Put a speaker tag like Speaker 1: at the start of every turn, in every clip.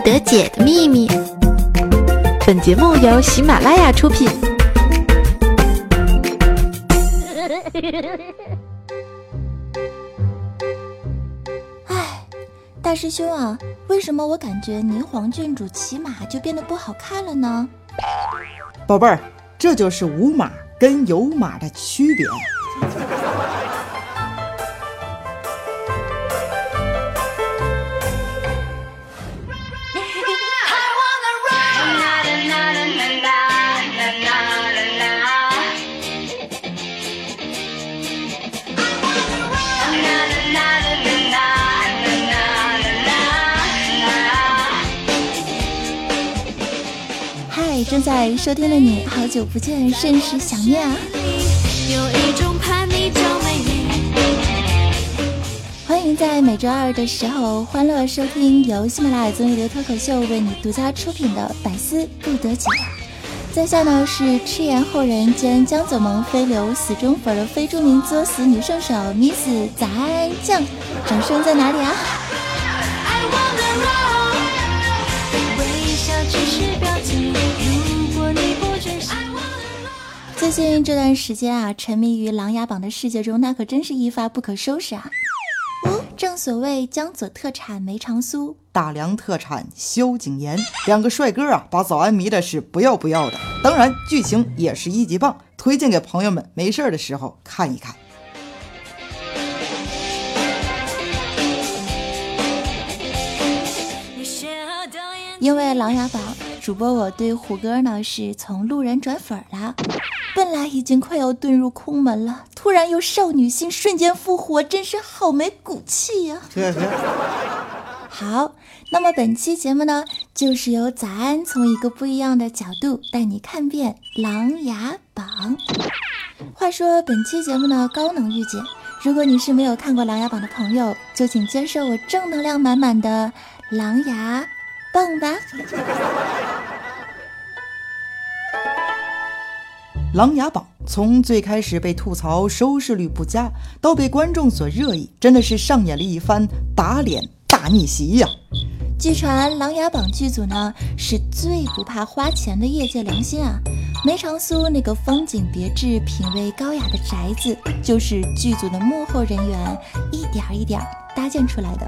Speaker 1: 得解的秘密。
Speaker 2: 本节目由喜马拉雅出品。
Speaker 3: 哎，大师兄啊，为什么我感觉霓凰郡主骑马就变得不好看了呢？
Speaker 4: 宝贝儿，这就是无马跟有马的区别。
Speaker 3: 在收听的你，好久不见，甚是想念啊！欢迎在每周二的时候欢乐收听由喜马拉雅综艺流脱口秀为你独家出品的《百思不得解》。在下呢是赤颜后人兼江左萌飞流死忠粉的非著名作死女圣手 Miss 早安酱，掌声在哪里啊？最近这段时间啊，沉迷于《琅琊榜》的世界中，那可真是一发不可收拾啊！哦，正所谓江左特产梅长苏，
Speaker 4: 大梁特产萧景琰，两个帅哥啊，把早安迷的是不要不要的。当然，剧情也是一级棒，推荐给朋友们，没事的时候看一看。
Speaker 3: 因为《琅琊榜》，主播我对虎哥呢是从路人转粉了。本来已经快要遁入空门了，突然又少女心瞬间复活，真是好没骨气呀！好，那么本期节目呢，就是由早安从一个不一样的角度带你看遍《琅琊榜》。话说本期节目呢，高能预警，如果你是没有看过《琅琊榜》的朋友，就请接受我正能量满满的《琅琊蹦》吧。
Speaker 4: 《琅琊榜》从最开始被吐槽收视率不佳，到被观众所热议，真的是上演了一番打脸大逆袭呀！
Speaker 3: 据传，《琅琊榜》剧组呢是最不怕花钱的业界良心啊！梅长苏那个风景别致、品味高雅的宅子，就是剧组的幕后人员一点一点搭建出来的。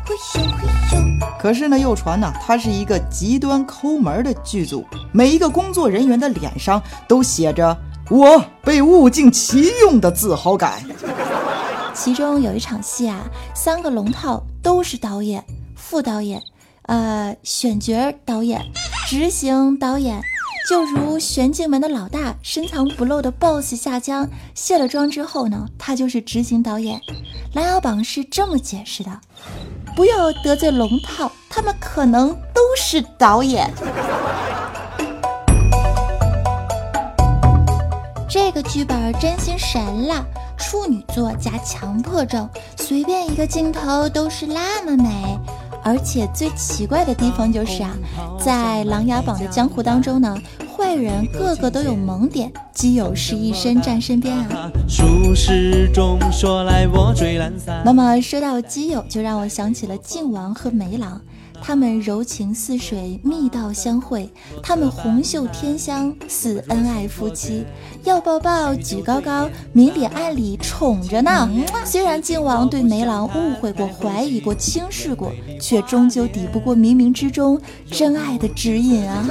Speaker 4: 可是呢，又传呢，它是一个极端抠门的剧组，每一个工作人员的脸上都写着。我被物尽其用的自豪感。
Speaker 3: 其中有一场戏啊，三个龙套都是导演、副导演、呃选角导演、执行导演。就如玄镜门的老大深藏不露的 BOSS 夏江，卸了妆之后呢，他就是执行导演。琅琊榜是这么解释的：不要得罪龙套，他们可能都是导演。这个剧本真心神了，处女座加强迫症，随便一个镜头都是那么美。而且最奇怪的地方就是啊，在琅琊榜的江湖当中呢，坏人个个都有萌点，基友是一身站身边啊。那么说到基友，就让我想起了靖王和梅郎。他们柔情似水，密道相会；他们红袖添香，似恩爱夫妻。要抱抱，举高高，明里暗里宠着呢。虽然靖王对梅郎误会过、怀疑过、轻视过，却终究抵不过冥冥之中真爱的指引啊！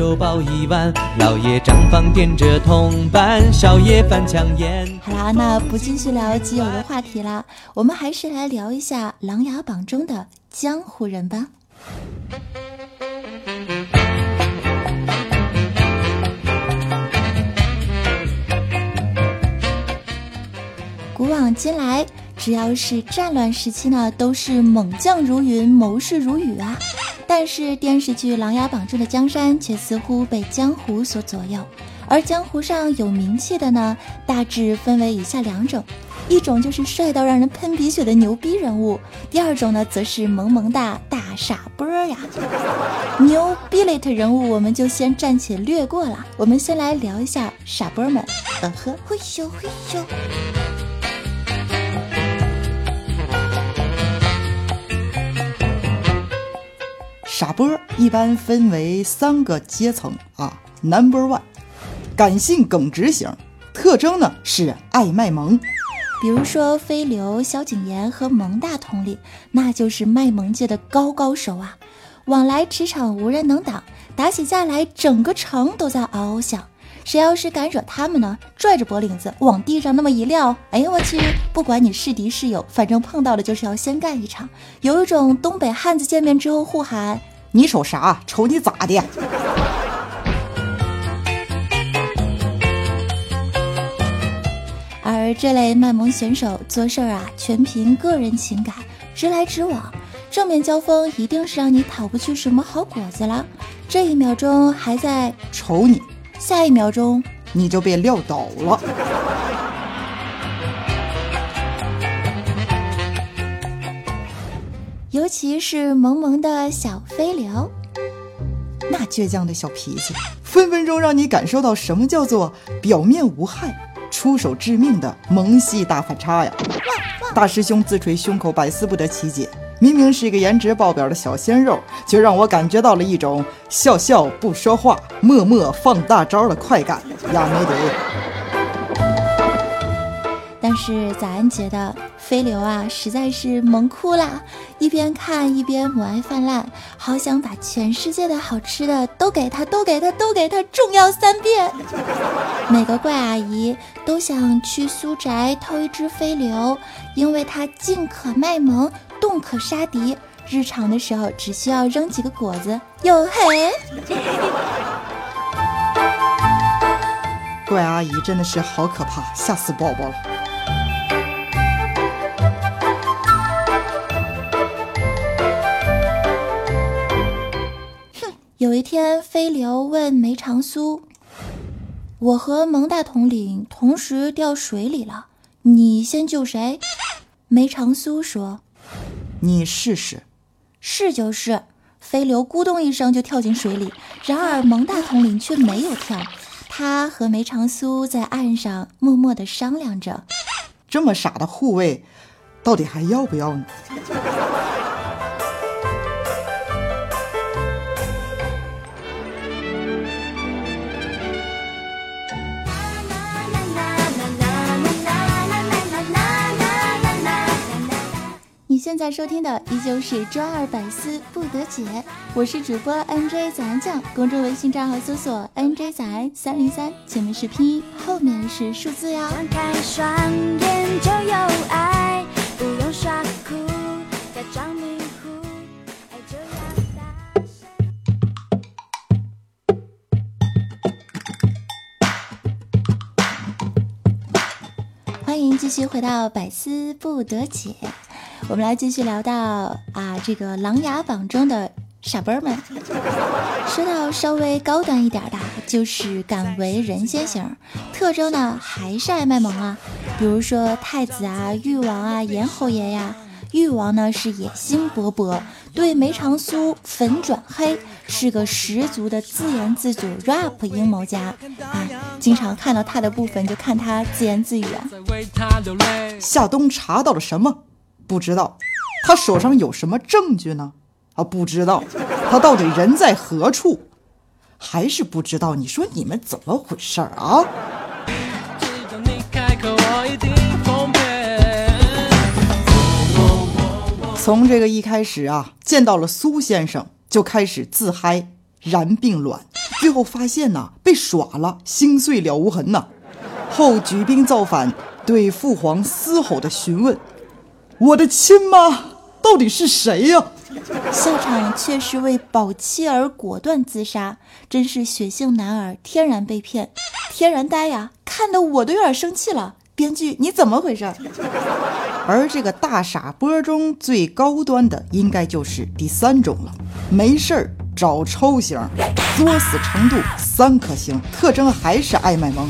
Speaker 3: 粥包一碗，老爷账房点着铜板，少爷翻墙烟。好啦，那不继续聊基友的话题啦，我们还是来聊一下《琅琊榜》中的。江湖人吧。古往今来，只要是战乱时期呢，都是猛将如云，谋士如雨啊。但是电视剧《琅琊榜》中的江山却似乎被江湖所左右，而江湖上有名气的呢，大致分为以下两种。一种就是帅到让人喷鼻血的牛逼人物，第二种呢，则是萌萌哒大傻波呀。牛逼类的人物，我们就先暂且略过了。我们先来聊一下傻波们。嗯呵，嘿咻嘿咻。
Speaker 4: 傻波一般分为三个阶层啊，Number One，感性耿直型，特征呢是爱卖萌。
Speaker 3: 比如说飞流、萧景琰和蒙大统领，那就是卖萌界的高高手啊！往来驰骋无人能挡，打起架来整个城都在嗷嗷响。谁要是敢惹他们呢，拽着脖领子往地上那么一撂，哎呀我去！不管你是敌是友，反正碰到了就是要先干一场。有一种东北汉子见面之后互喊：“
Speaker 4: 你瞅啥？瞅你咋的？”
Speaker 3: 而这类卖萌选手做事儿啊，全凭个人情感，直来直往。正面交锋一定是让你讨不去什么好果子了。这一秒钟还在
Speaker 4: 瞅你，
Speaker 3: 下一秒钟
Speaker 4: 你就被撂倒了。
Speaker 3: 尤其是萌萌的小飞流，
Speaker 4: 那倔强的小脾气，分分钟让你感受到什么叫做表面无害。出手致命的萌系大反差呀！大师兄自捶胸口，百思不得其解。明明是一个颜值爆表的小鲜肉，却让我感觉到了一种笑笑不说话，默默放大招的快感呀！没得。
Speaker 3: 但是咱觉得飞流啊，实在是萌哭了，一边看一边母爱泛滥，好想把全世界的好吃的都给他，都给他，都给他，重要三遍。每个怪阿姨都想去苏宅偷一只飞流，因为它静可卖萌，动可杀敌，日常的时候只需要扔几个果子，哟嘿！
Speaker 4: 怪阿姨真的是好可怕，吓死宝宝了。
Speaker 3: 一天，飞流问梅长苏：“我和蒙大统领同时掉水里了，你先救谁？”梅长苏说：“
Speaker 4: 你试试。”“
Speaker 3: 是就是。”飞流咕咚一声就跳进水里，然而蒙大统领却没有跳，他和梅长苏在岸上默默地商量着：“
Speaker 4: 这么傻的护卫，到底还要不要呢？”
Speaker 3: 现在收听的依旧是周二百思不得解，我是主播 NJ 早安酱，公众微信账号搜索 NJ 早安三零三，前面是拼音，后面是数字哟。欢迎继续回到百思不得解。我们来继续聊到啊，这个《琅琊榜》中的傻波们。说到稍微高端一点的，就是敢为人先型，特征呢还是爱卖萌啊。比如说太子啊、誉王啊、严侯爷呀。誉王呢是野心勃勃，对梅长苏粉转黑，是个十足的自言自组 rap 阴谋家。啊，经常看到他的部分，就看他自言自语啊。
Speaker 4: 夏冬查到了什么？不知道他手上有什么证据呢？啊，不知道他到底人在何处？还是不知道？你说你们怎么回事儿啊？从这个一开始啊，见到了苏先生就开始自嗨，然并卵，最后发现呐被耍了，心碎了无痕呐。后举兵造反，对父皇嘶吼的询问。我的亲妈到底是谁呀？
Speaker 3: 下场却是为保妻而果断自杀，真是血性男儿天然被骗，天然呆呀！看得我都有点生气了。编剧你怎么回事？
Speaker 4: 而这个大傻波中最高端的，应该就是第三种了。没事儿找抽型，作死程度三颗星，特征还是爱卖萌。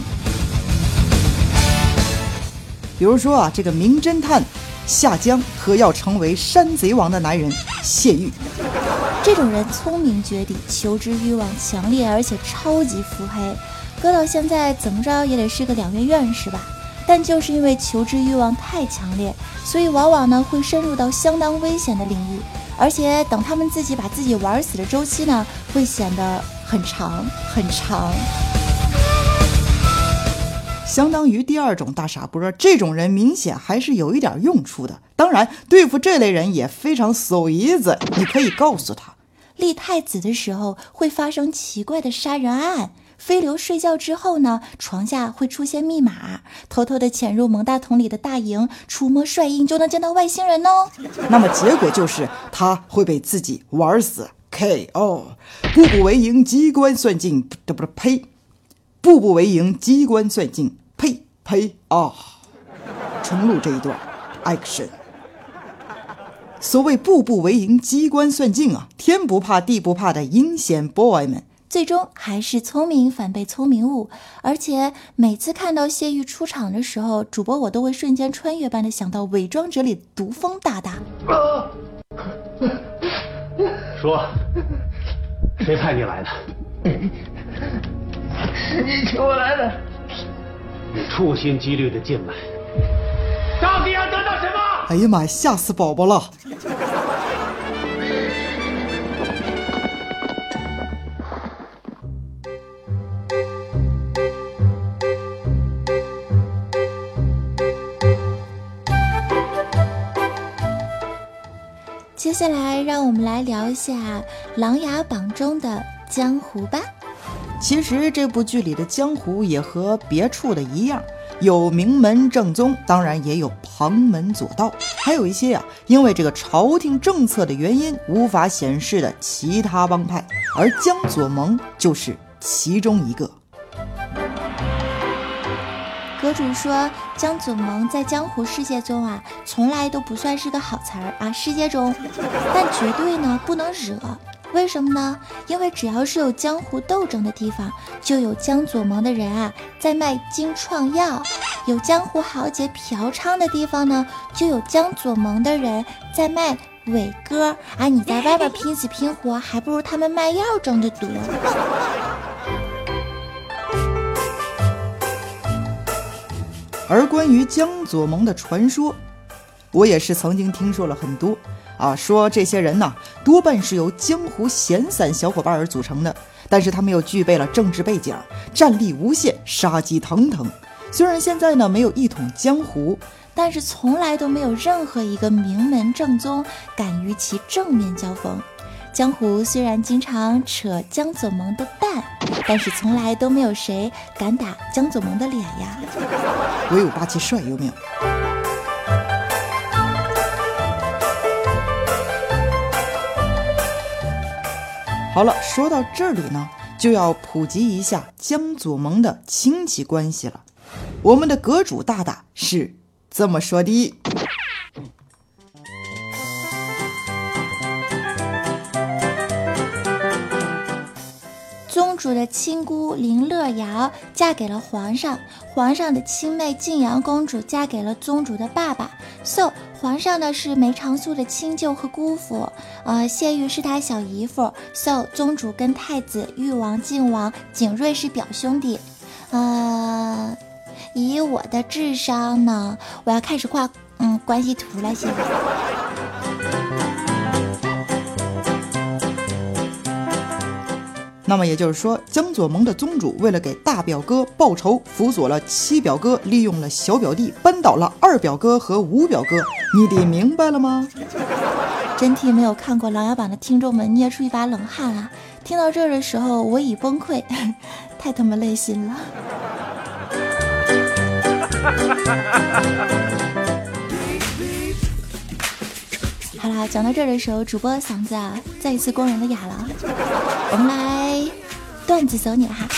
Speaker 4: 比如说啊，这个名侦探。夏江和要成为山贼王的男人谢玉，
Speaker 3: 这种人聪明绝顶，求知欲望强烈，而且超级腹黑，搁到现在怎么着也得是个两院院士吧。但就是因为求知欲望太强烈，所以往往呢会深入到相当危险的领域，而且等他们自己把自己玩死的周期呢，会显得很长很长。
Speaker 4: 相当于第二种大傻波，这种人明显还是有一点用处的。当然，对付这类人也非常 so easy。你可以告诉他，
Speaker 3: 立太子的时候会发生奇怪的杀人案。飞流睡觉之后呢，床下会出现密码，偷偷的潜入蒙大桶里的大营，触摸帅印就能见到外星人哦。
Speaker 4: 那么结果就是他会被自己玩死，K.O. 步步为营，机关算尽，这不是呸，步步为营，机关算尽。呸呸啊！重录这一段，action。所谓步步为营，机关算尽啊，天不怕地不怕的阴险 boy 们，
Speaker 3: 最终还是聪明反被聪明误。而且每次看到谢玉出场的时候，主播我都会瞬间穿越般的想到《伪装者》里毒蜂大大。
Speaker 1: 说，谁派你来的？
Speaker 5: 是你请我来的。
Speaker 1: 你处心积虑的进来，到底要得到什么？
Speaker 4: 哎呀妈呀，吓死宝宝了！
Speaker 3: 接下来，让我们来聊一下《琅琊榜》中的江湖吧。
Speaker 4: 其实这部剧里的江湖也和别处的一样，有名门正宗，当然也有旁门左道，还有一些呀，因为这个朝廷政策的原因无法显示的其他帮派，而江左盟就是其中一个。
Speaker 3: 阁主说，江左盟在江湖世界中啊，从来都不算是个好词儿啊，世界中，但绝对呢不能惹。为什么呢？因为只要是有江湖斗争的地方，就有江左盟的人啊在卖金创药；有江湖豪杰嫖娼的地方呢，就有江左盟的人在卖伟哥。啊，你在外边拼死拼活，还不如他们卖药挣得多。
Speaker 4: 而关于江左盟的传说，我也是曾经听说了很多。啊，说这些人呢，多半是由江湖闲散小伙伴而组成的，但是他们又具备了政治背景，战力无限，杀机腾腾。虽然现在呢没有一统江湖，
Speaker 3: 但是从来都没有任何一个名门正宗敢与其正面交锋。江湖虽然经常扯江左盟的蛋，但是从来都没有谁敢打江左盟的脸呀。
Speaker 4: 唯有霸气帅有没好了，说到这里呢，就要普及一下江左盟的亲戚关系了。我们的阁主大大是这么说的：
Speaker 3: 主的亲姑林乐瑶嫁给了皇上，皇上的亲妹晋阳公主嫁给了宗主的爸爸。So。皇上呢是梅长苏的亲舅和姑父，呃，谢玉是他小姨夫，so 宗主跟太子、誉王、靖王、景睿是表兄弟，呃，以我的智商呢，我要开始画嗯关系图了，现在。
Speaker 4: 那么也就是说，江左盟的宗主为了给大表哥报仇，辅佐了七表哥，利用了小表弟，扳倒了二表哥和五表哥。你得明白了吗？
Speaker 3: 真替没有看过《琅琊榜》的听众们捏出一把冷汗啊！听到这儿的时候，我已崩溃，太他妈累心了。好啦，讲到这儿的时候，主播嗓子啊，再一次公然的哑了。我们来段子走你了哈，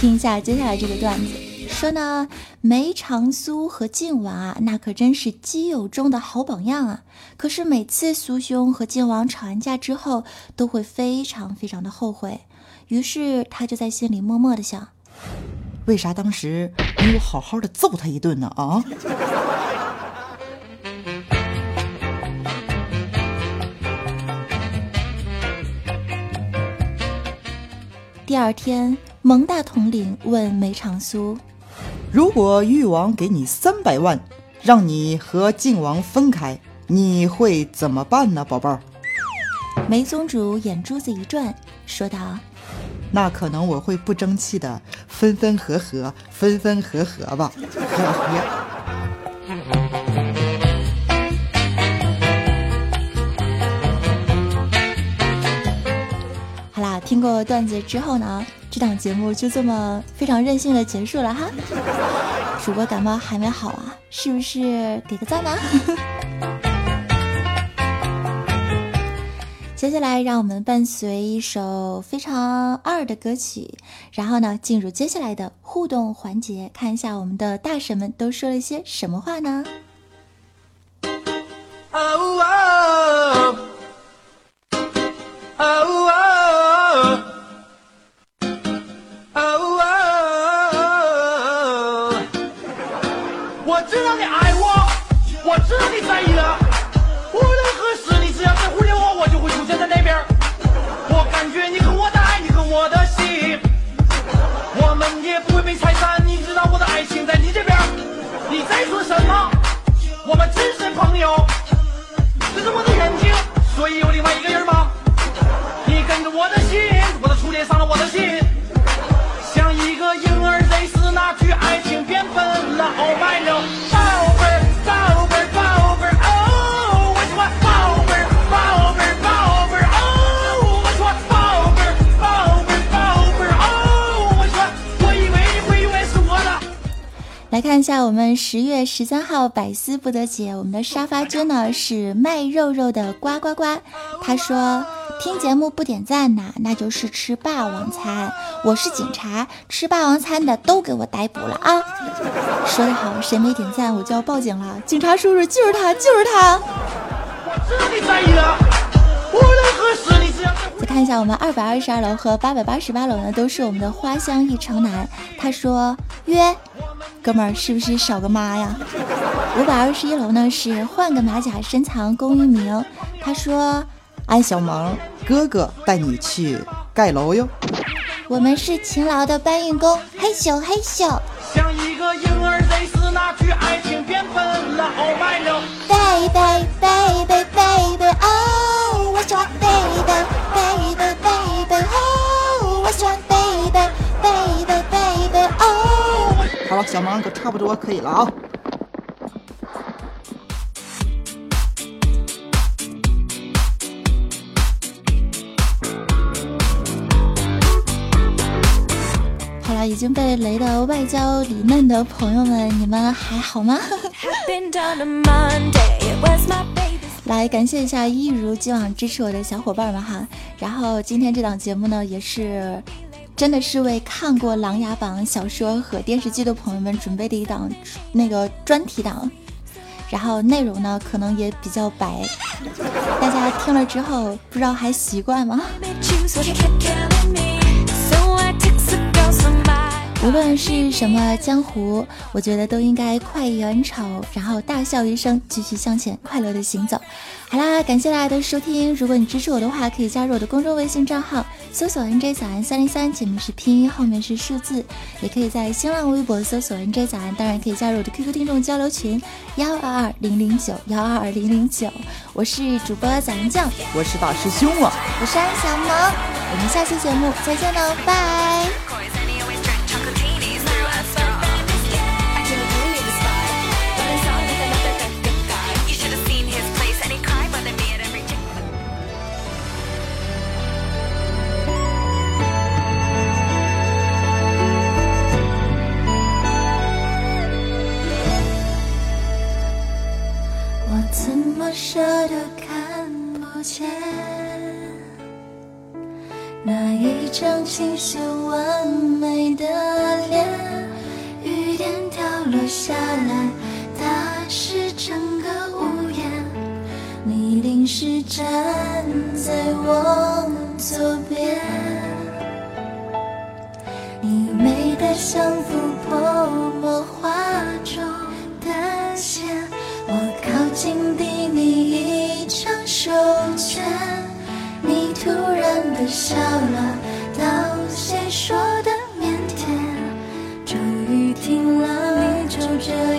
Speaker 3: 听一下接下来这个段子，说呢，梅长苏和靖王啊，那可真是基友中的好榜样啊。可是每次苏兄和靖王吵完架之后，都会非常非常的后悔，于是他就在心里默默的想。
Speaker 4: 为啥当时没有好好的揍他一顿呢？啊！
Speaker 3: 第二天，蒙大统领问梅长苏：“
Speaker 4: 如果誉王给你三百万，让你和靖王分开，你会怎么办呢，宝贝儿？
Speaker 3: 梅宗主眼珠子一转，说道：“
Speaker 4: 那可能我会不争气的，分分合合，分分合合吧。呵呵。”
Speaker 3: 听过段子之后呢，这档节目就这么非常任性的结束了哈。主播感冒还没好啊，是不是给个赞呢？接下来，让我们伴随一首非常二的歌曲，然后呢，进入接下来的互动环节，看一下我们的大神们都说了些什么话呢？
Speaker 5: 啊呜啊你爱我我知道你在意了无论何时你只要再忽略我我就会出现在那边我感觉你和我的爱你和我的心。我们也不会被拆散你知道我的爱情在你这边你在说什么？我们只是朋友。可是我
Speaker 3: 看一下我们十月十三号百思不得解，我们的沙发君呢是卖肉肉的呱呱呱，他说听节目不点赞呐，那就是吃霸王餐。我是警察，吃霸王餐的都给我逮捕了啊！说得好，谁没点赞我就要报警了。警察叔叔就是他，就是他。
Speaker 5: 我知道你在意的，无论何时，你只要在乎
Speaker 3: 再看一下我们二百二十二楼和八百八十八楼呢，都是我们的花香一城南。他说约，哥们儿是不是少个妈呀？五百二十一楼呢是换个马甲深藏功与名。他说
Speaker 4: 安小萌，哥哥带你去盖楼哟。
Speaker 3: 我们是勤劳的搬运工，嘿咻嘿咻。
Speaker 5: 像一个婴儿类似那句爱
Speaker 4: 好了，小芒可差不多可以了啊。
Speaker 3: 好了，已经被雷的外焦里嫩的朋友们，你们还好吗 来感谢一下一如既往支持我的小伙伴们哈。然后今天这档节目呢，也是真的是为看过《琅琊榜》小说和电视剧的朋友们准备的一档那个专题档。然后内容呢，可能也比较白，大家听了之后不知道还习惯吗？无论是什么江湖，我觉得都应该快意恩仇，然后大笑一声，继续向前，快乐的行走。好啦，感谢大家的收听。如果你支持我的话，可以加入我的公众微信账号，搜索 NJ 早安三零三，前面是拼音，后面是数字。也可以在新浪微博搜索 NJ 早安，当然可以加入我的 QQ 听众交流群幺二二零零九幺二二零零九。我是主播早安酱，
Speaker 4: 我是大师兄啊。
Speaker 3: 我是安小萌，我们下期节目再见喽，拜。清秀完美的脸？雨点掉落下来，打湿整个屋檐。你淋湿站在我左边，你美得像幅泼墨画中的线。我靠近递你一张手绢，你突然的笑了，谁说的腼腆，终于听了，你就这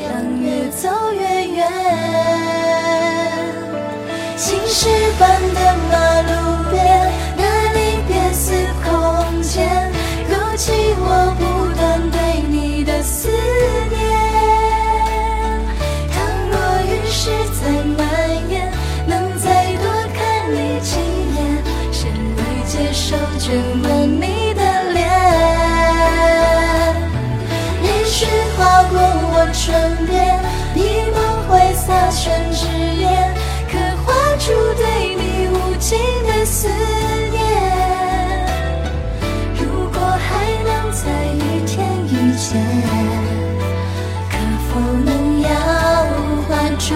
Speaker 3: 中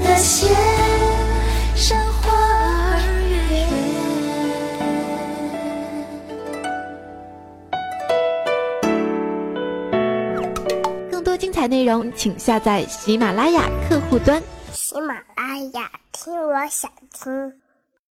Speaker 3: 的线山花儿月
Speaker 2: 更多精彩内容请下载喜马拉雅客户端。
Speaker 6: 喜马拉雅听我想听。